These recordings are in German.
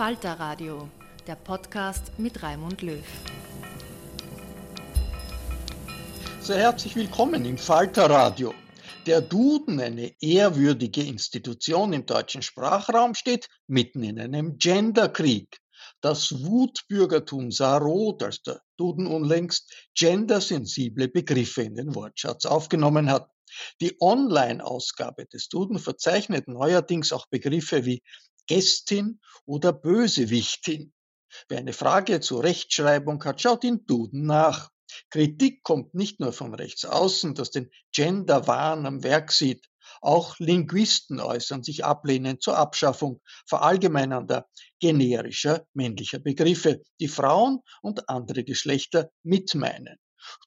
Falter Radio, der Podcast mit Raimund Löw. Sehr herzlich willkommen im Falter Radio. Der Duden, eine ehrwürdige Institution im deutschen Sprachraum, steht mitten in einem Genderkrieg. Das Wutbürgertum sah rot, als der Duden unlängst gendersensible Begriffe in den Wortschatz aufgenommen hat. Die Online-Ausgabe des Duden verzeichnet neuerdings auch Begriffe wie Gästin oder Bösewichtin. Wer eine Frage zur Rechtschreibung hat, schaut in Duden nach. Kritik kommt nicht nur von rechts außen, das den Genderwahn am Werk sieht. Auch Linguisten äußern sich ablehnend zur Abschaffung verallgemeinernder generischer männlicher Begriffe, die Frauen und andere Geschlechter mitmeinen.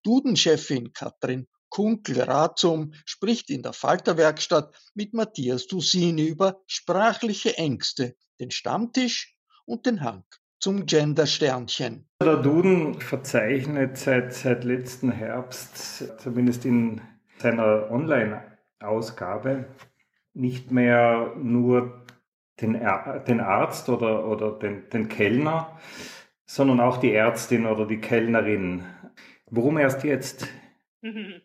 Dudenchefin Katrin Kunkel-Razum spricht in der Falterwerkstatt mit Matthias Dusini über sprachliche Ängste, den Stammtisch und den Hang zum Gender-Sternchen. Der Duden verzeichnet seit, seit letzten Herbst, zumindest in seiner Online-Ausgabe, nicht mehr nur den, den Arzt oder, oder den, den Kellner, sondern auch die Ärztin oder die Kellnerin. Warum erst jetzt? Mm-hmm.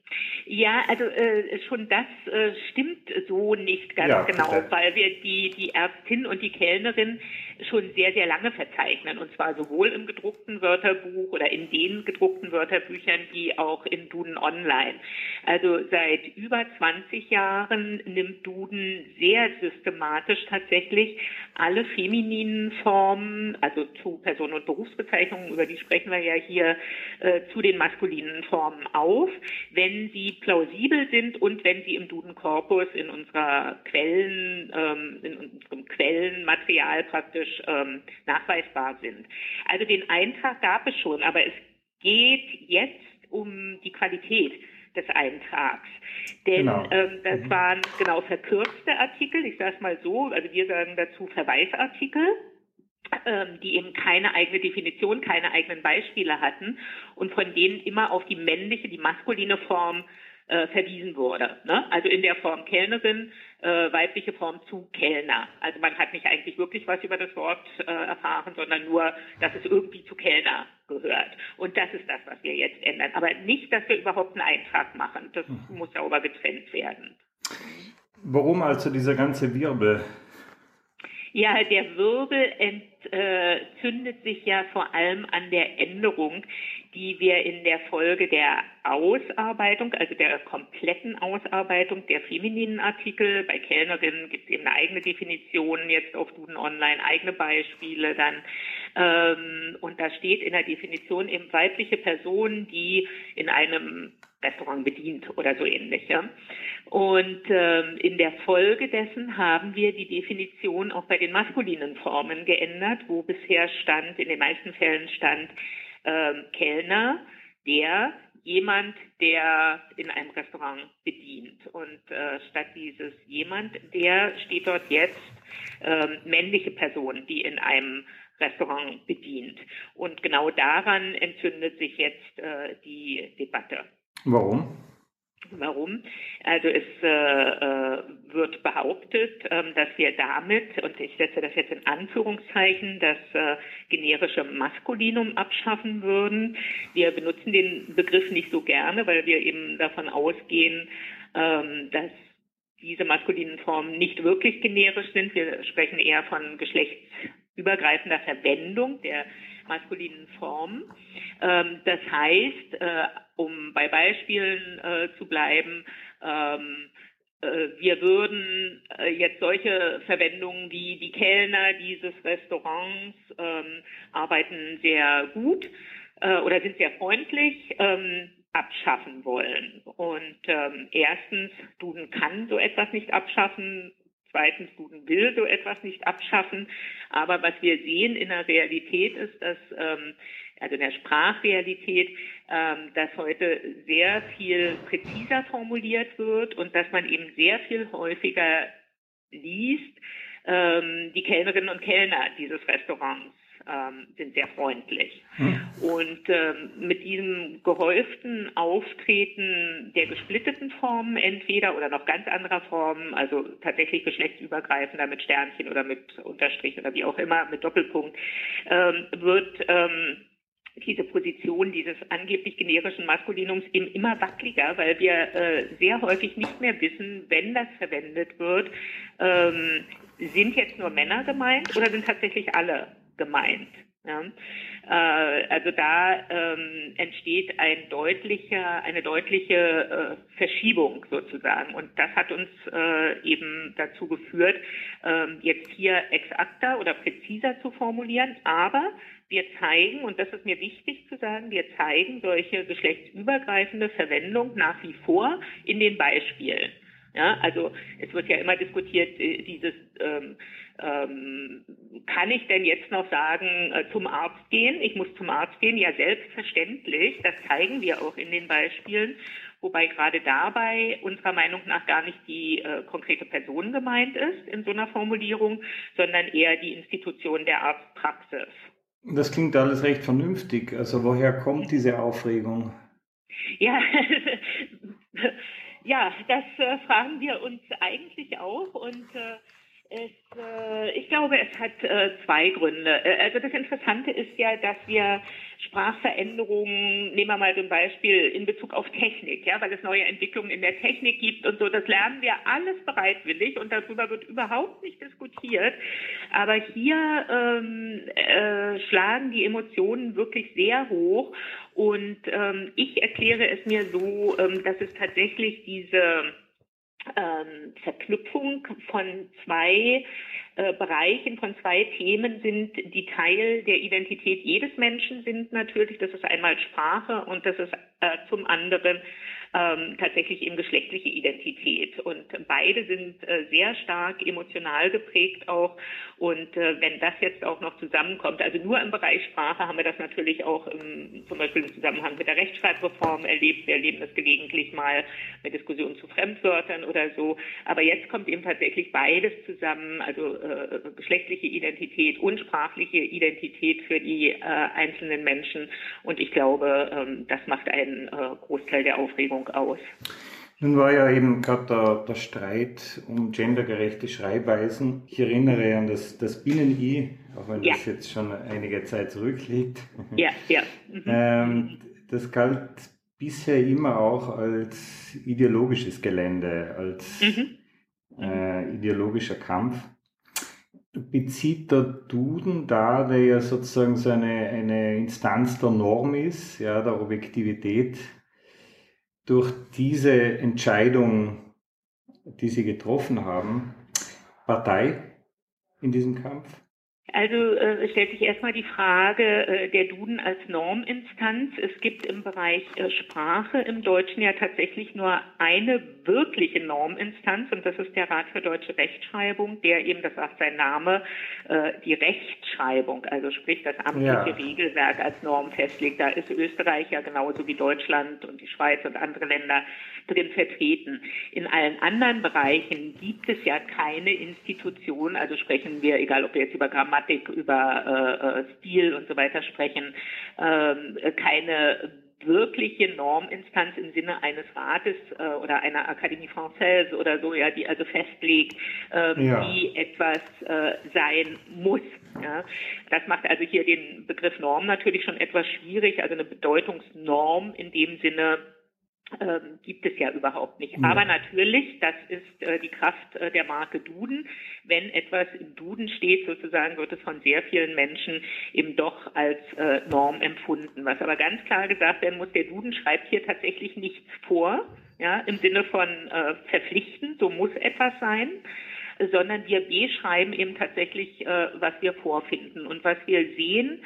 Ja, also äh, schon das äh, stimmt so nicht ganz ja, genau, bitte. weil wir die, die Ärztin und die Kellnerin schon sehr, sehr lange verzeichnen. Und zwar sowohl im gedruckten Wörterbuch oder in den gedruckten Wörterbüchern wie auch in Duden Online. Also seit über 20 Jahren nimmt Duden sehr systematisch tatsächlich alle femininen Formen, also zu Personen- und Berufsbezeichnungen, über die sprechen wir ja hier, äh, zu den maskulinen Formen auf, wenn sie plausibel sind und wenn sie im Duden-Korpus in unserer Quellen, ähm, in unserem Quellenmaterial praktisch ähm, nachweisbar sind. Also den Eintrag gab es schon, aber es geht jetzt um die Qualität des Eintrags. Denn genau. ähm, das mhm. waren genau verkürzte Artikel, ich sage es mal so, also wir sagen dazu Verweisartikel ähm, die eben keine eigene Definition, keine eigenen Beispiele hatten und von denen immer auf die männliche, die maskuline Form äh, verwiesen wurde. Ne? Also in der Form Kellnerin, äh, weibliche Form zu Kellner. Also man hat nicht eigentlich wirklich was über das Wort äh, erfahren, sondern nur, dass es irgendwie zu Kellner gehört. Und das ist das, was wir jetzt ändern. Aber nicht, dass wir überhaupt einen Eintrag machen. Das mhm. muss sauber getrennt werden. Warum also dieser ganze Wirbel? Ja, der Wirbel entzündet sich ja vor allem an der Änderung, die wir in der Folge der Ausarbeitung, also der kompletten Ausarbeitung der femininen Artikel, bei Kellnerinnen gibt es eben eine eigene Definition, jetzt auf Duden Online eigene Beispiele dann. Ähm, und da steht in der Definition eben weibliche Personen, die in einem Restaurant bedient oder so ähnlich. Ja. Und ähm, in der Folge dessen haben wir die Definition auch bei den maskulinen Formen geändert, wo bisher stand, in den meisten Fällen stand ähm, Kellner, der jemand, der in einem Restaurant bedient. Und äh, statt dieses jemand, der steht dort jetzt ähm, männliche Person, die in einem Restaurant bedient. Und genau daran entzündet sich jetzt äh, die Debatte. Warum? Warum? Also es äh, äh, wird behauptet, ähm, dass wir damit, und ich setze das jetzt in Anführungszeichen, das äh, generische Maskulinum abschaffen würden. Wir benutzen den Begriff nicht so gerne, weil wir eben davon ausgehen, ähm, dass diese maskulinen Formen nicht wirklich generisch sind. Wir sprechen eher von geschlechtsübergreifender Verwendung der maskulinen Form. Ähm, das heißt, äh, um bei Beispielen äh, zu bleiben, ähm, äh, wir würden äh, jetzt solche Verwendungen wie die Kellner dieses Restaurants ähm, arbeiten sehr gut äh, oder sind sehr freundlich ähm, abschaffen wollen. Und ähm, erstens, Duden kann so etwas nicht abschaffen. Zweitens, Duden will so etwas nicht abschaffen. Aber was wir sehen in der Realität ist, dass, ähm, also in der Sprachrealität, ähm, dass heute sehr viel präziser formuliert wird und dass man eben sehr viel häufiger liest, ähm, die Kellnerinnen und Kellner dieses Restaurants ähm, sind sehr freundlich. Hm. Und ähm, mit diesem gehäuften Auftreten der gesplitteten Formen entweder oder noch ganz anderer Formen, also tatsächlich geschlechtsübergreifender mit Sternchen oder mit Unterstrich oder wie auch immer, mit Doppelpunkt, ähm, wird ähm, diese Position dieses angeblich generischen Maskulinums eben immer wackeliger, weil wir äh, sehr häufig nicht mehr wissen, wenn das verwendet wird, ähm, sind jetzt nur Männer gemeint oder sind tatsächlich alle gemeint. Ja. Äh, also da ähm, entsteht ein deutlicher, eine deutliche äh, Verschiebung sozusagen. Und das hat uns äh, eben dazu geführt, ähm, jetzt hier exakter oder präziser zu formulieren. Aber wir zeigen, und das ist mir wichtig zu sagen, wir zeigen solche geschlechtsübergreifende Verwendung nach wie vor in den Beispielen. Ja, also es wird ja immer diskutiert, äh, dieses ähm, ähm, kann ich denn jetzt noch sagen, äh, zum Arzt gehen? Ich muss zum Arzt gehen, ja selbstverständlich. Das zeigen wir auch in den Beispielen, wobei gerade dabei unserer Meinung nach gar nicht die äh, konkrete Person gemeint ist in so einer Formulierung, sondern eher die Institution der Arztpraxis. Das klingt alles recht vernünftig. Also woher kommt diese Aufregung? Ja, ja, das äh, fragen wir uns eigentlich auch und äh, es, äh, ich glaube, es hat äh, zwei Gründe. Äh, also das Interessante ist ja, dass wir Sprachveränderungen, nehmen wir mal so ein Beispiel in Bezug auf Technik, ja, weil es neue Entwicklungen in der Technik gibt und so, das lernen wir alles bereitwillig und darüber wird überhaupt nicht diskutiert. Aber hier ähm, äh, schlagen die Emotionen wirklich sehr hoch und ähm, ich erkläre es mir so, ähm, dass es tatsächlich diese ähm, Verknüpfung von zwei äh, Bereichen, von zwei Themen sind, die Teil der Identität jedes Menschen sind natürlich. Das ist einmal Sprache und das ist äh, zum anderen ähm, tatsächlich eben geschlechtliche Identität. Und beide sind äh, sehr stark emotional geprägt auch. Und äh, wenn das jetzt auch noch zusammenkommt, also nur im Bereich Sprache haben wir das natürlich auch im, zum Beispiel im Zusammenhang mit der Rechtschreibreform erlebt. Wir erleben das gelegentlich mal mit Diskussionen zu Fremdwörtern oder so. Aber jetzt kommt eben tatsächlich beides zusammen, also äh, geschlechtliche Identität und sprachliche Identität für die äh, einzelnen Menschen. Und ich glaube, ähm, das macht einen äh, Großteil der Aufregung Wahrnehmung aus. Nun war ja eben gerade der, der, Streit um gendergerechte Schreibweisen. Ich erinnere an das, das Binnen-I, auch wenn ja. das jetzt schon einige Zeit zurückliegt. Ja, ja. Mhm. Ähm, das galt bisher immer auch als ideologisches Gelände, als mhm. äh, ideologischer Kampf. bezieht der Duden da, der ja sozusagen so eine, eine Instanz der Norm ist, ja, der Objektivität, durch diese Entscheidung, die Sie getroffen haben, Partei in diesem Kampf? Also äh, stellt sich erstmal die Frage äh, der Duden als Norminstanz. Es gibt im Bereich äh, Sprache im Deutschen ja tatsächlich nur eine wirkliche Norminstanz und das ist der Rat für deutsche Rechtschreibung, der eben, das sagt sein Name, äh, die Rechtschreibung, also sprich das amtliche ja. Regelwerk als Norm festlegt. Da ist Österreich ja genauso wie Deutschland und die Schweiz und andere Länder drin vertreten. In allen anderen Bereichen gibt es ja keine Institution, also sprechen wir, egal ob wir jetzt über Grammatik, über äh, äh Stil und so weiter sprechen, äh, keine wirkliche Norminstanz im Sinne eines Rates äh, oder einer Akademie Française oder so, ja, die also festlegt, ähm, ja. wie etwas äh, sein muss. Ja. Das macht also hier den Begriff Norm natürlich schon etwas schwierig, also eine Bedeutungsnorm in dem Sinne, ähm, gibt es ja überhaupt nicht. Ja. Aber natürlich, das ist äh, die Kraft äh, der Marke Duden. Wenn etwas im Duden steht, sozusagen, wird es von sehr vielen Menschen eben doch als äh, Norm empfunden. Was aber ganz klar gesagt werden muss, der Duden schreibt hier tatsächlich nichts vor, ja, im Sinne von äh, verpflichten, so muss etwas sein sondern wir beschreiben eben tatsächlich, äh, was wir vorfinden und was wir sehen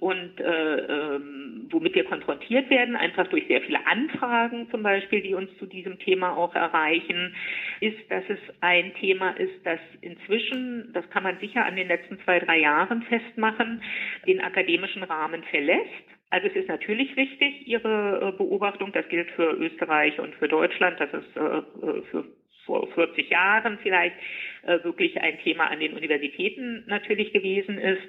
und äh, ähm, womit wir konfrontiert werden, einfach durch sehr viele Anfragen zum Beispiel, die uns zu diesem Thema auch erreichen, ist, dass es ein Thema ist, das inzwischen, das kann man sicher an den letzten zwei, drei Jahren festmachen, den akademischen Rahmen verlässt. Also es ist natürlich richtig, Ihre äh, Beobachtung, das gilt für Österreich und für Deutschland, das ist äh, äh, für vor 40 Jahren vielleicht äh, wirklich ein Thema an den Universitäten natürlich gewesen ist.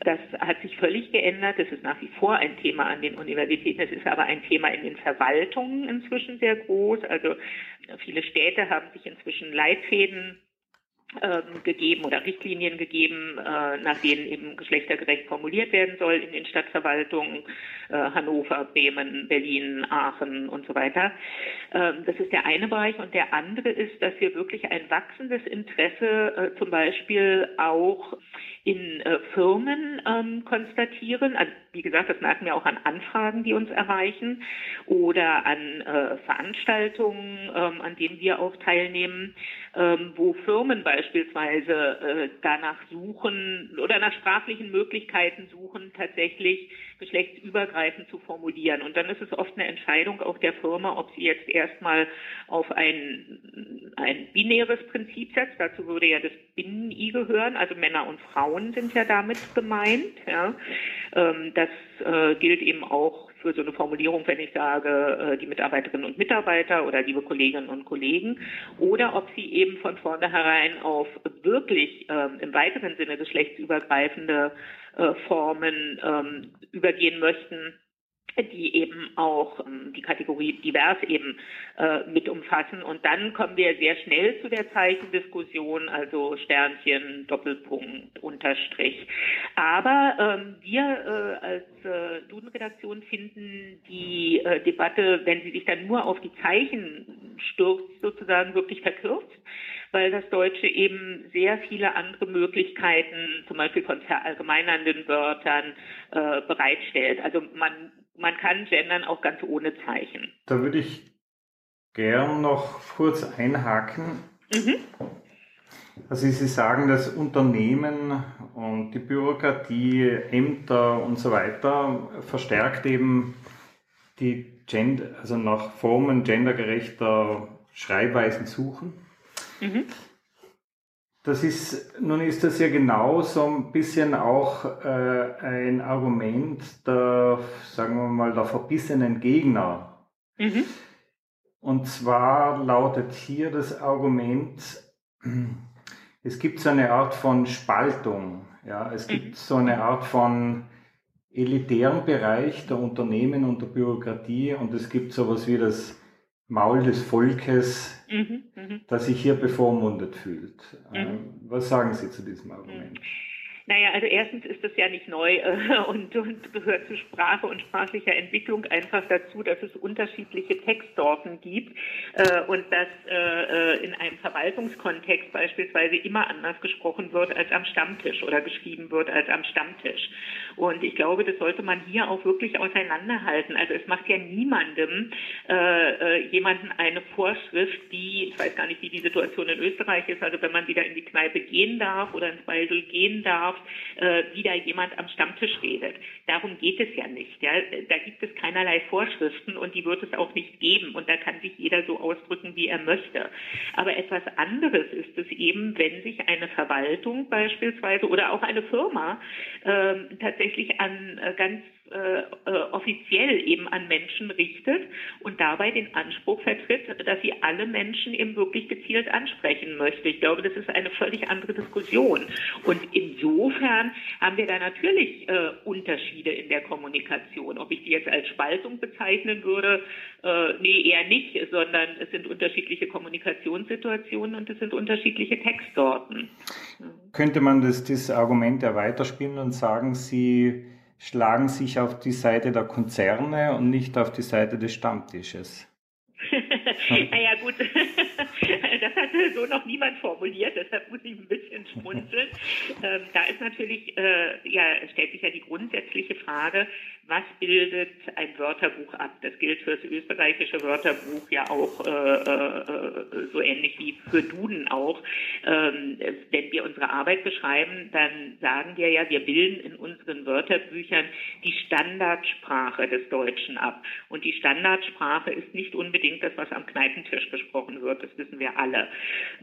Das hat sich völlig geändert. Es ist nach wie vor ein Thema an den Universitäten. Es ist aber ein Thema in den Verwaltungen inzwischen sehr groß. Also viele Städte haben sich inzwischen Leitfäden gegeben oder Richtlinien gegeben, äh, nach denen eben geschlechtergerecht formuliert werden soll in den Stadtverwaltungen äh, Hannover, Bremen, Berlin, Aachen und so weiter. Ähm, das ist der eine Bereich und der andere ist, dass wir wirklich ein wachsendes Interesse äh, zum Beispiel auch in äh, Firmen ähm, konstatieren. Also, wie gesagt, das merken wir auch an Anfragen, die uns erreichen oder an äh, Veranstaltungen, ähm, an denen wir auch teilnehmen, ähm, wo Firmen beispielsweise äh, danach suchen oder nach sprachlichen Möglichkeiten suchen, tatsächlich geschlechtsübergreifend zu formulieren. Und dann ist es oft eine Entscheidung auch der Firma, ob sie jetzt erstmal auf ein, ein binäres Prinzip setzt. Dazu würde ja das Binnen-I gehören, also Männer und Frauen sind ja damit gemeint. Ja. Ähm, das äh, gilt eben auch für so eine Formulierung, wenn ich sage, äh, die Mitarbeiterinnen und Mitarbeiter oder liebe Kolleginnen und Kollegen, oder ob sie eben von vornherein auf wirklich ähm, im weiteren Sinne geschlechtsübergreifende äh, Formen ähm, übergehen möchten, die eben auch ähm, die Kategorie divers eben äh, mit umfassen. Und dann kommen wir sehr schnell zu der Zeichendiskussion, also Sternchen, Doppelpunkt, Unterstrich. Aber ähm, wir äh, als äh, Duden-Redaktion finden die äh, Debatte, wenn sie sich dann nur auf die Zeichen stürzt, sozusagen wirklich verkürzt weil das Deutsche eben sehr viele andere Möglichkeiten, zum Beispiel von verallgemeinernden Wörtern, äh, bereitstellt. Also man man kann gendern auch ganz ohne Zeichen. Da würde ich gern noch kurz einhaken. Mhm. Also Sie sagen, dass Unternehmen und die Bürokratie, Ämter und so weiter verstärkt eben die Gender, also nach Formen gendergerechter Schreibweisen suchen. Mhm. Das ist, nun ist das ja genau so ein bisschen auch äh, ein Argument der, sagen wir mal, der verbissenen Gegner. Mhm. Und zwar lautet hier das Argument, es gibt so eine Art von Spaltung. Ja, es gibt mhm. so eine Art von elitären Bereich der Unternehmen und der Bürokratie und es gibt sowas wie das Maul des Volkes, mhm, mh. das sich hier bevormundet fühlt. Mhm. Ähm, was sagen Sie zu diesem Argument? Naja, also erstens ist das ja nicht neu äh, und, und gehört zu Sprache und sprachlicher Entwicklung einfach dazu, dass es unterschiedliche Textsorten gibt, äh, und dass äh, äh, in einem Verwaltungskontext beispielsweise immer anders gesprochen wird als am Stammtisch oder geschrieben wird als am Stammtisch. Und ich glaube, das sollte man hier auch wirklich auseinanderhalten. Also es macht ja niemandem äh, jemanden eine Vorschrift, die, ich weiß gar nicht, wie die Situation in Österreich ist, also wenn man wieder in die Kneipe gehen darf oder ins Beisel gehen darf, äh, wieder jemand am Stammtisch redet. Darum geht es ja nicht. Ja? Da gibt es keinerlei Vorschriften und die wird es auch nicht geben. Und da kann sich jeder so ausdrücken, wie er möchte. Aber etwas anderes ist es eben, wenn sich eine Verwaltung beispielsweise oder auch eine Firma äh, tatsächlich an äh, ganz äh, äh, offiziell eben an Menschen richtet und dabei den Anspruch vertritt, dass sie alle Menschen eben wirklich gezielt ansprechen möchte. Ich glaube, das ist eine völlig andere Diskussion. Und insofern haben wir da natürlich äh, Unterschiede in der Kommunikation. Ob ich die jetzt als Spaltung bezeichnen würde, äh, nee, eher nicht, sondern es sind unterschiedliche Kommunikationssituationen und es sind unterschiedliche Textsorten. Könnte man das, das Argument ja weiterspielen und sagen, Sie schlagen sich auf die Seite der Konzerne und nicht auf die Seite des Stammtisches. naja, gut, das hat so noch niemand formuliert, deshalb muss ich ein bisschen schmunzeln. Ähm, da ist natürlich, äh, ja, stellt sich ja die grundsätzliche Frage, was bildet ein Wörterbuch ab? Das gilt für das österreichische Wörterbuch ja auch äh, äh, so ähnlich wie für Duden auch. Ähm, wenn wir unsere Arbeit beschreiben, dann sagen wir ja, wir bilden in unseren Wörterbüchern die Standardsprache des Deutschen ab. Und die Standardsprache ist nicht unbedingt das, was am Kneipentisch gesprochen wird. Das wissen wir alle.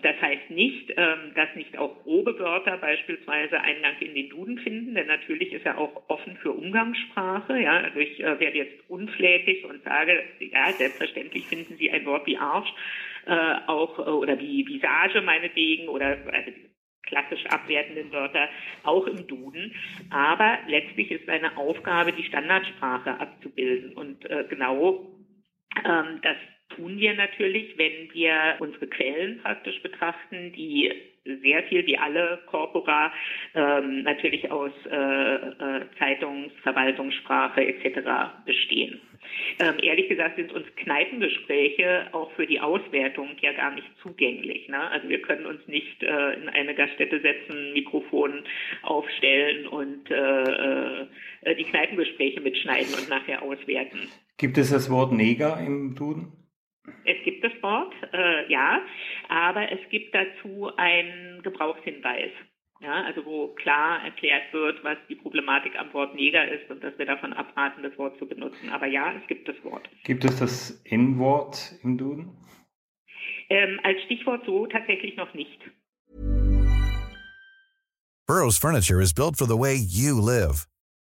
Das heißt nicht, ähm, dass nicht auch grobe Wörter beispielsweise Eingang in den Duden finden, denn natürlich ist er auch offen für Umgangssprache. Ja, also ich äh, werde jetzt unflätig und sage, ja, selbstverständlich finden Sie ein Wort wie Arsch äh, auch äh, oder wie Visage meinetwegen oder also klassisch abwertenden Wörter auch im Duden. Aber letztlich ist eine Aufgabe, die Standardsprache abzubilden. Und äh, genau ähm, das tun wir natürlich, wenn wir unsere Quellen praktisch betrachten, die sehr viel wie alle Corpora ähm, natürlich aus äh, äh, Zeitungs-, Verwaltungssprache etc. bestehen. Ähm, ehrlich gesagt sind uns Kneipengespräche auch für die Auswertung ja gar nicht zugänglich. Ne? Also wir können uns nicht äh, in eine Gaststätte setzen, Mikrofon aufstellen und äh, äh, die Kneipengespräche mitschneiden und nachher auswerten. Gibt es das Wort Neger im Duden? Es gibt das Wort, äh, ja, aber es gibt dazu einen Gebrauchshinweis. Ja, also wo klar erklärt wird, was die Problematik am Wort Neger ist und dass wir davon abraten, das Wort zu benutzen. Aber ja, es gibt das Wort. Gibt es das N-Wort im Duden? Ähm, als Stichwort so tatsächlich noch nicht. Burroughs Furniture is built for the way you live.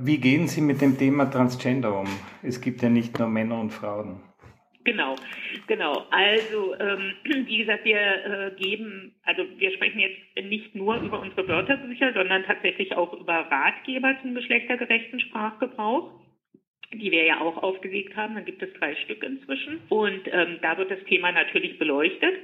Wie gehen Sie mit dem Thema Transgender um? Es gibt ja nicht nur Männer und Frauen. Genau, genau. Also ähm, wie gesagt, wir äh, geben, also wir sprechen jetzt nicht nur über unsere Wörterbücher, sondern tatsächlich auch über Ratgeber zum geschlechtergerechten Sprachgebrauch die wir ja auch aufgelegt haben. Da gibt es drei Stück inzwischen. Und ähm, da wird das Thema natürlich beleuchtet.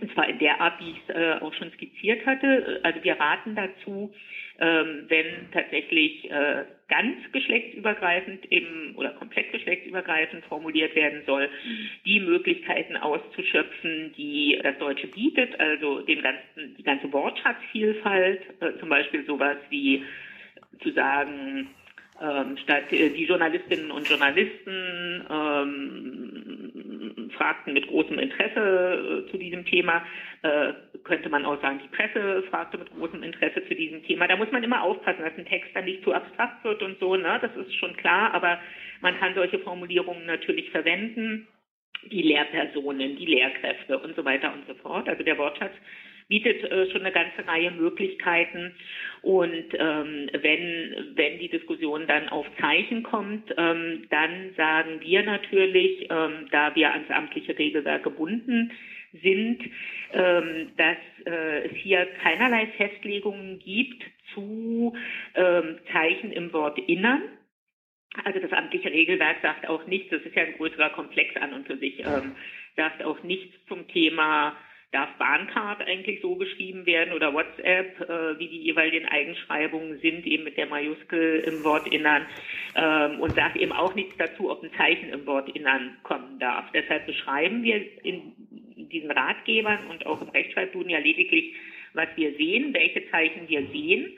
Und zwar in der Art, wie ich es äh, auch schon skizziert hatte. Also wir raten dazu, ähm, wenn tatsächlich äh, ganz geschlechtsübergreifend eben oder komplett geschlechtsübergreifend formuliert werden soll, die Möglichkeiten auszuschöpfen, die das Deutsche bietet, also den ganzen, die ganze Wortschatzvielfalt, äh, zum Beispiel sowas wie zu sagen, ähm, statt äh, die Journalistinnen und Journalisten ähm, fragten mit großem Interesse äh, zu diesem Thema, äh, könnte man auch sagen, die Presse fragte mit großem Interesse zu diesem Thema. Da muss man immer aufpassen, dass ein Text dann nicht zu abstrakt wird und so, ne? das ist schon klar, aber man kann solche Formulierungen natürlich verwenden, die Lehrpersonen, die Lehrkräfte und so weiter und so fort. Also der Wortschatz bietet äh, schon eine ganze Reihe Möglichkeiten. Und ähm, wenn, wenn die Diskussion dann auf Zeichen kommt, ähm, dann sagen wir natürlich, ähm, da wir ans amtliche Regelwerk gebunden sind, ähm, dass äh, es hier keinerlei Festlegungen gibt zu ähm, Zeichen im Wort Innern. Also das amtliche Regelwerk sagt auch nichts, das ist ja ein größerer Komplex an und für sich, ähm, sagt auch nichts zum Thema, darf Bahncard eigentlich so geschrieben werden oder WhatsApp, äh, wie die jeweiligen Eigenschreibungen sind, eben mit der Majuskel im Wortinnern ähm, und sagt eben auch nichts dazu, ob ein Zeichen im Wortinnern kommen darf. Deshalb beschreiben wir in diesen Ratgebern und auch im Rechtschreibduden ja lediglich, was wir sehen, welche Zeichen wir sehen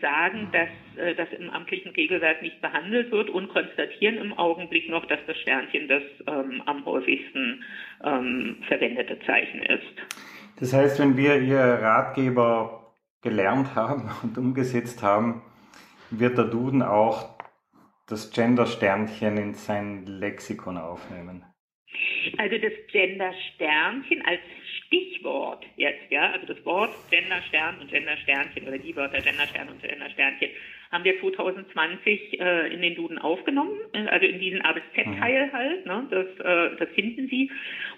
sagen, dass äh, das im amtlichen Regelwerk nicht behandelt wird und konstatieren im Augenblick noch, dass das Sternchen das ähm, am häufigsten ähm, verwendete Zeichen ist. Das heißt, wenn wir Ihr Ratgeber gelernt haben und umgesetzt haben, wird der Duden auch das Gender-Sternchen in sein Lexikon aufnehmen. Also das Gender-Sternchen als Stichwort jetzt, ja, also das Wort Genderstern und Gendersternchen oder die Wörter Genderstern und Gendersternchen haben wir 2020 äh, in den Duden aufgenommen, äh, also in diesen A bis Z-Teil mhm. halt, ne, das, äh, das finden Sie.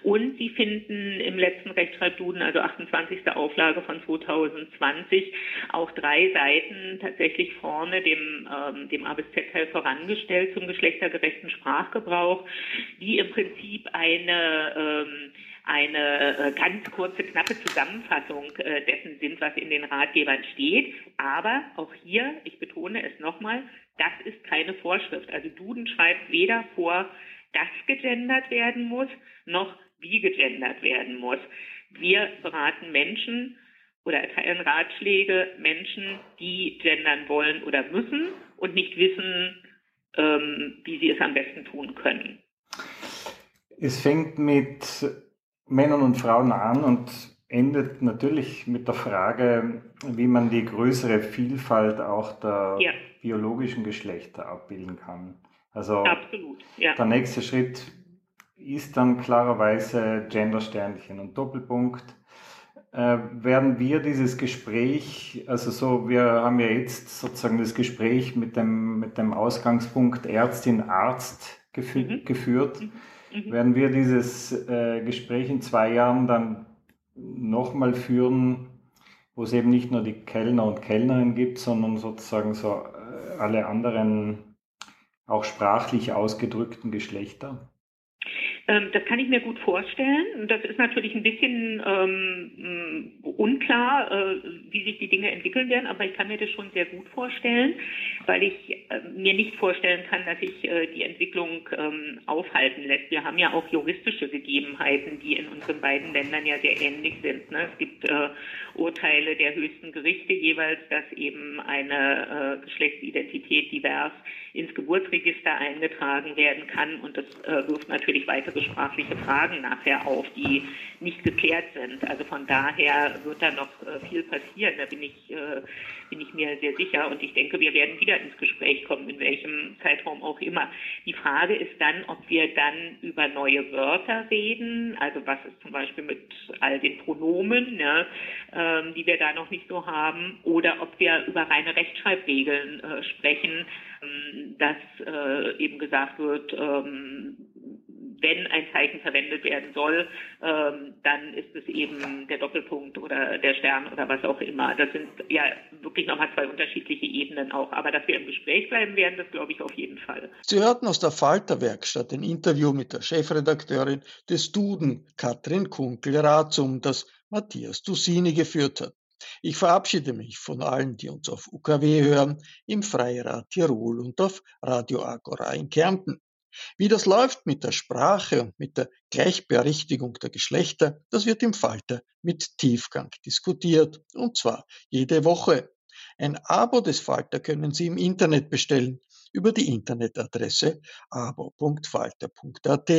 Und Sie finden im letzten Rechtschreibduden, also 28. Auflage von 2020, auch drei Seiten tatsächlich vorne dem, ähm, dem A bis Z-Teil vorangestellt zum geschlechtergerechten Sprachgebrauch, die im Prinzip eine ähm, eine äh, ganz kurze, knappe Zusammenfassung äh, dessen sind, was in den Ratgebern steht. Aber auch hier, ich betone es nochmal, das ist keine Vorschrift. Also Duden schreibt weder vor, dass gegendert werden muss, noch wie gegendert werden muss. Wir beraten Menschen oder erteilen Ratschläge Menschen, die gendern wollen oder müssen und nicht wissen, ähm, wie sie es am besten tun können. Es fängt mit Männern und Frauen an und endet natürlich mit der Frage, wie man die größere Vielfalt auch der ja. biologischen Geschlechter abbilden kann. Also Absolut, ja. der nächste Schritt ist dann klarerweise Gendersternchen und Doppelpunkt. Äh, werden wir dieses Gespräch, also so, wir haben ja jetzt sozusagen das Gespräch mit dem, mit dem Ausgangspunkt Ärztin, Arzt gefü mhm. geführt. Mhm Mhm. Werden wir dieses äh, Gespräch in zwei Jahren dann nochmal führen, wo es eben nicht nur die Kellner und Kellnerin gibt, sondern sozusagen so äh, alle anderen auch sprachlich ausgedrückten Geschlechter? Ähm, das kann ich mir gut vorstellen. Das ist natürlich ein bisschen ähm, unklar, äh, wie sich die Dinge entwickeln werden, aber ich kann mir das schon sehr gut vorstellen, weil ich äh, mir nicht vorstellen kann, dass sich äh, die Entwicklung ähm, aufhalten lässt. Wir haben ja auch juristische Gegebenheiten, die in unseren beiden Ländern ja sehr ähnlich sind. Ne? Es gibt äh, Urteile der höchsten Gerichte jeweils, dass eben eine äh, Geschlechtsidentität divers ins Geburtsregister eingetragen werden kann. Und das äh, wirft natürlich weitere sprachliche Fragen nachher auf, die nicht geklärt sind. Also von daher wird da noch äh, viel passieren, da bin ich, äh, bin ich mir sehr sicher. Und ich denke, wir werden wieder ins Gespräch kommen, in welchem Zeitraum auch immer. Die Frage ist dann, ob wir dann über neue Wörter reden, also was ist zum Beispiel mit all den Pronomen, ja, ähm, die wir da noch nicht so haben, oder ob wir über reine Rechtschreibregeln äh, sprechen, ähm, dass äh, eben gesagt wird, ähm, wenn ein Zeichen verwendet werden soll, ähm, dann ist es eben der Doppelpunkt oder der Stern oder was auch immer. Das sind ja wirklich nochmal zwei unterschiedliche Ebenen auch. Aber dass wir im Gespräch bleiben werden, das glaube ich auf jeden Fall. Sie hörten aus der Falterwerkstatt ein Interview mit der Chefredakteurin des Duden, Katrin Kunkel-Ratzum, das Matthias Dusini geführt hat. Ich verabschiede mich von allen, die uns auf UKW hören, im Freirad Tirol und auf Radio Agora in Kärnten. Wie das läuft mit der Sprache und mit der Gleichberechtigung der Geschlechter, das wird im Falter mit Tiefgang diskutiert, und zwar jede Woche. Ein Abo des Falter können Sie im Internet bestellen über die Internetadresse abo.falter.at.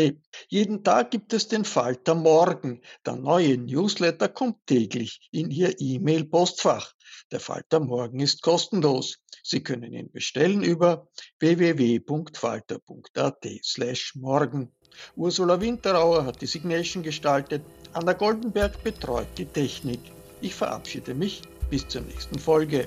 Jeden Tag gibt es den Falter Morgen. Der neue Newsletter kommt täglich in Ihr E-Mail-Postfach. Der Falter Morgen ist kostenlos. Sie können ihn bestellen über www.falter.at slash morgen. Ursula Winterauer hat die Signation gestaltet. Anna Goldenberg betreut die Technik. Ich verabschiede mich bis zur nächsten Folge.